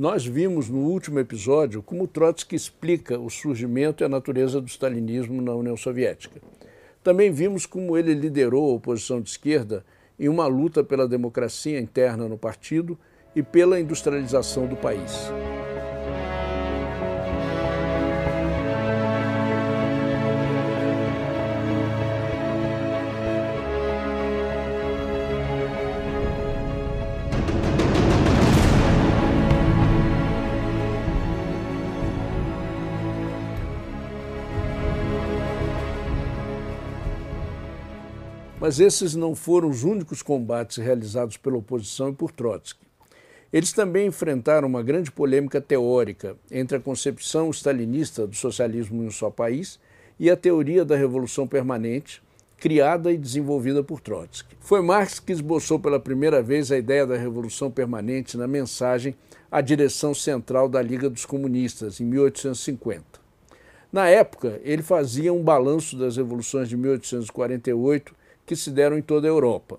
Nós vimos no último episódio como Trotsky explica o surgimento e a natureza do stalinismo na União Soviética. Também vimos como ele liderou a oposição de esquerda em uma luta pela democracia interna no partido e pela industrialização do país. Mas esses não foram os únicos combates realizados pela oposição e por Trotsky. Eles também enfrentaram uma grande polêmica teórica entre a concepção stalinista do socialismo em um só país e a teoria da revolução permanente, criada e desenvolvida por Trotsky. Foi Marx que esboçou pela primeira vez a ideia da revolução permanente na mensagem à direção central da Liga dos Comunistas, em 1850. Na época, ele fazia um balanço das revoluções de 1848 que se deram em toda a Europa.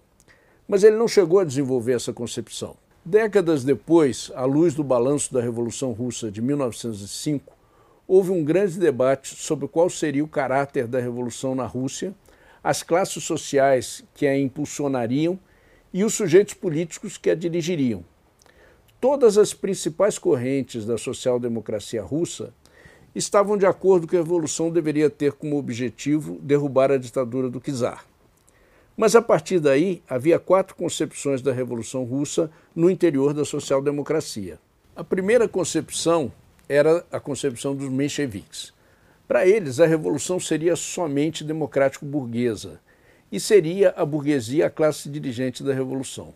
Mas ele não chegou a desenvolver essa concepção. Décadas depois, à luz do balanço da Revolução Russa de 1905, houve um grande debate sobre qual seria o caráter da revolução na Rússia, as classes sociais que a impulsionariam e os sujeitos políticos que a dirigiriam. Todas as principais correntes da social-democracia russa estavam de acordo que a revolução deveria ter como objetivo derrubar a ditadura do czar. Mas a partir daí havia quatro concepções da Revolução Russa no interior da social-democracia. A primeira concepção era a concepção dos mencheviques. Para eles, a revolução seria somente democrático-burguesa e seria a burguesia a classe dirigente da revolução.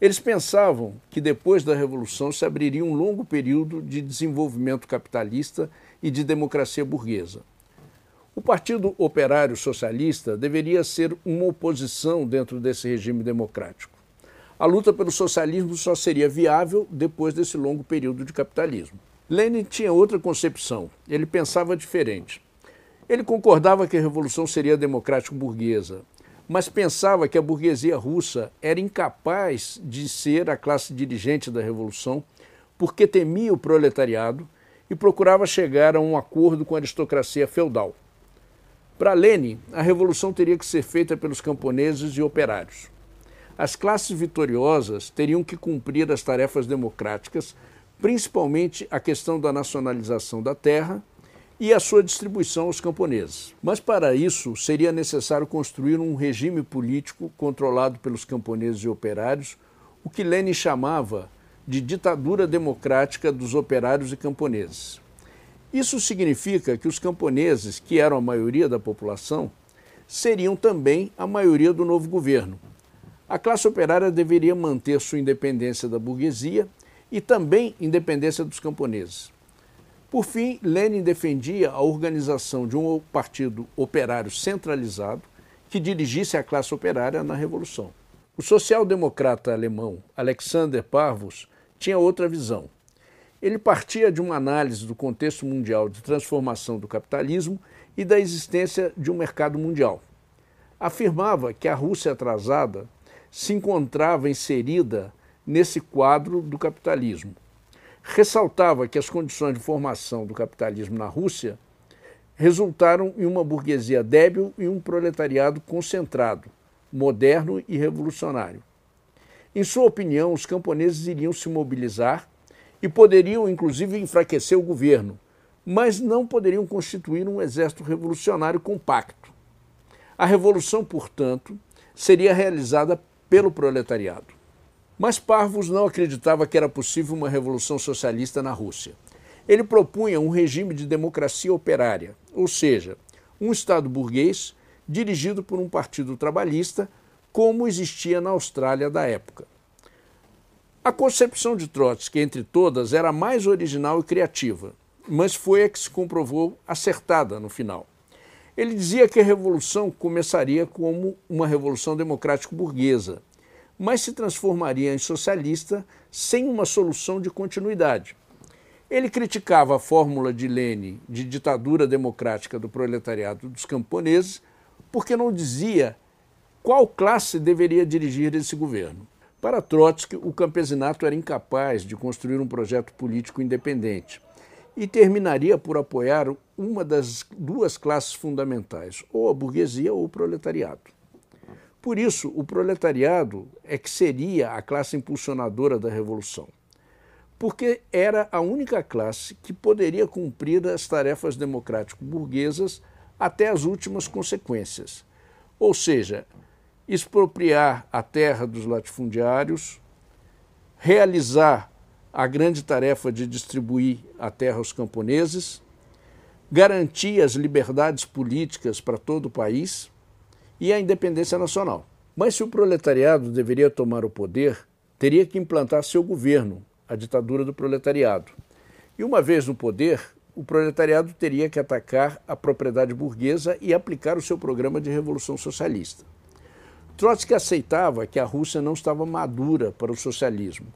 Eles pensavam que depois da revolução se abriria um longo período de desenvolvimento capitalista e de democracia burguesa. O Partido Operário Socialista deveria ser uma oposição dentro desse regime democrático. A luta pelo socialismo só seria viável depois desse longo período de capitalismo. Lenin tinha outra concepção, ele pensava diferente. Ele concordava que a revolução seria democrático-burguesa, mas pensava que a burguesia russa era incapaz de ser a classe dirigente da revolução porque temia o proletariado e procurava chegar a um acordo com a aristocracia feudal. Para Lenin, a revolução teria que ser feita pelos camponeses e operários. As classes vitoriosas teriam que cumprir as tarefas democráticas, principalmente a questão da nacionalização da terra e a sua distribuição aos camponeses. Mas para isso seria necessário construir um regime político controlado pelos camponeses e operários, o que Lenin chamava de ditadura democrática dos operários e camponeses. Isso significa que os camponeses, que eram a maioria da população, seriam também a maioria do novo governo. A classe operária deveria manter sua independência da burguesia e também independência dos camponeses. Por fim, Lenin defendia a organização de um partido operário centralizado que dirigisse a classe operária na Revolução. O social-democrata alemão Alexander Parvus tinha outra visão. Ele partia de uma análise do contexto mundial de transformação do capitalismo e da existência de um mercado mundial. Afirmava que a Rússia atrasada se encontrava inserida nesse quadro do capitalismo. Ressaltava que as condições de formação do capitalismo na Rússia resultaram em uma burguesia débil e um proletariado concentrado, moderno e revolucionário. Em sua opinião, os camponeses iriam se mobilizar e poderiam, inclusive, enfraquecer o governo, mas não poderiam constituir um exército revolucionário compacto. A revolução, portanto, seria realizada pelo proletariado. Mas Parvus não acreditava que era possível uma revolução socialista na Rússia. Ele propunha um regime de democracia operária, ou seja, um Estado burguês dirigido por um partido trabalhista, como existia na Austrália da época. A concepção de Trotsky, entre todas, era a mais original e criativa, mas foi a que se comprovou acertada no final. Ele dizia que a revolução começaria como uma revolução democrático-burguesa, mas se transformaria em socialista sem uma solução de continuidade. Ele criticava a fórmula de Lenin de ditadura democrática do proletariado dos camponeses porque não dizia qual classe deveria dirigir esse governo. Para Trotsky, o campesinato era incapaz de construir um projeto político independente e terminaria por apoiar uma das duas classes fundamentais, ou a burguesia ou o proletariado. Por isso, o proletariado é que seria a classe impulsionadora da revolução, porque era a única classe que poderia cumprir as tarefas democrático-burguesas até as últimas consequências, ou seja, expropriar a terra dos latifundiários, realizar a grande tarefa de distribuir a terra aos camponeses, garantir as liberdades políticas para todo o país e a independência nacional. Mas se o proletariado deveria tomar o poder, teria que implantar seu governo, a ditadura do proletariado. E uma vez no poder, o proletariado teria que atacar a propriedade burguesa e aplicar o seu programa de revolução socialista. Trotsky aceitava que a Rússia não estava madura para o socialismo,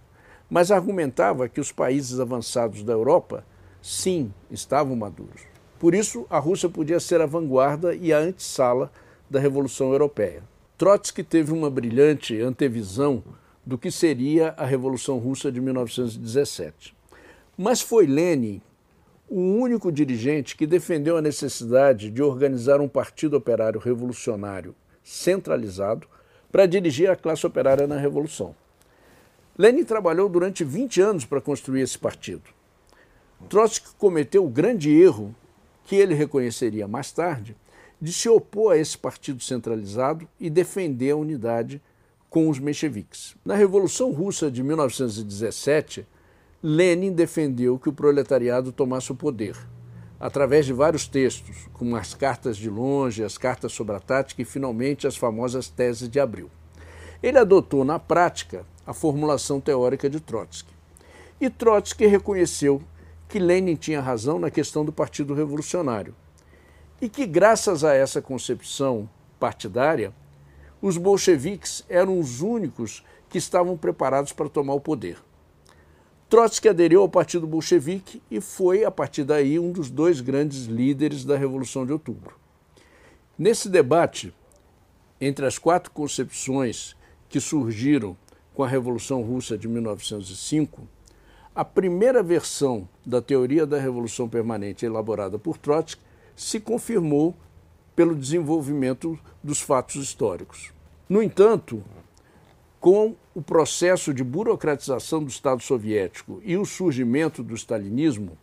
mas argumentava que os países avançados da Europa, sim, estavam maduros. Por isso, a Rússia podia ser a vanguarda e a antessala da Revolução Europeia. Trotsky teve uma brilhante antevisão do que seria a Revolução Russa de 1917. Mas foi Lenin o único dirigente que defendeu a necessidade de organizar um partido operário revolucionário centralizado para dirigir a classe operária na Revolução. Lenin trabalhou durante 20 anos para construir esse partido. Trotsky cometeu o grande erro, que ele reconheceria mais tarde, de se opor a esse partido centralizado e defender a unidade com os mencheviques. Na Revolução Russa de 1917, Lenin defendeu que o proletariado tomasse o poder através de vários textos, como as cartas de longe, as cartas sobre a tática e, finalmente, as famosas teses de abril. Ele adotou na prática a formulação teórica de Trotsky. E Trotsky reconheceu que Lenin tinha razão na questão do Partido Revolucionário e que, graças a essa concepção partidária, os bolcheviques eram os únicos que estavam preparados para tomar o poder. Trotsky aderiu ao Partido Bolchevique e foi, a partir daí, um dos dois grandes líderes da Revolução de Outubro. Nesse debate entre as quatro concepções que surgiram com a Revolução Russa de 1905, a primeira versão da teoria da Revolução Permanente elaborada por Trotsky se confirmou pelo desenvolvimento dos fatos históricos. No entanto, com o processo de burocratização do Estado soviético e o surgimento do stalinismo,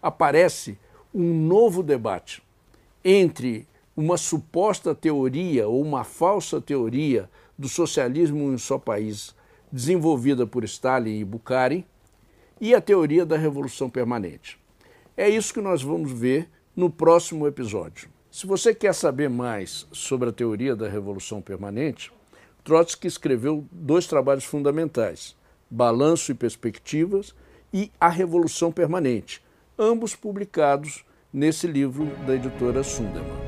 aparece um novo debate entre uma suposta teoria ou uma falsa teoria do socialismo em um só país, desenvolvida por Stalin e Bukharin, e a teoria da revolução permanente. É isso que nós vamos ver no próximo episódio. Se você quer saber mais sobre a teoria da revolução permanente, Trotsky escreveu dois trabalhos fundamentais, Balanço e Perspectivas e A Revolução Permanente, ambos publicados nesse livro da editora Sunderman.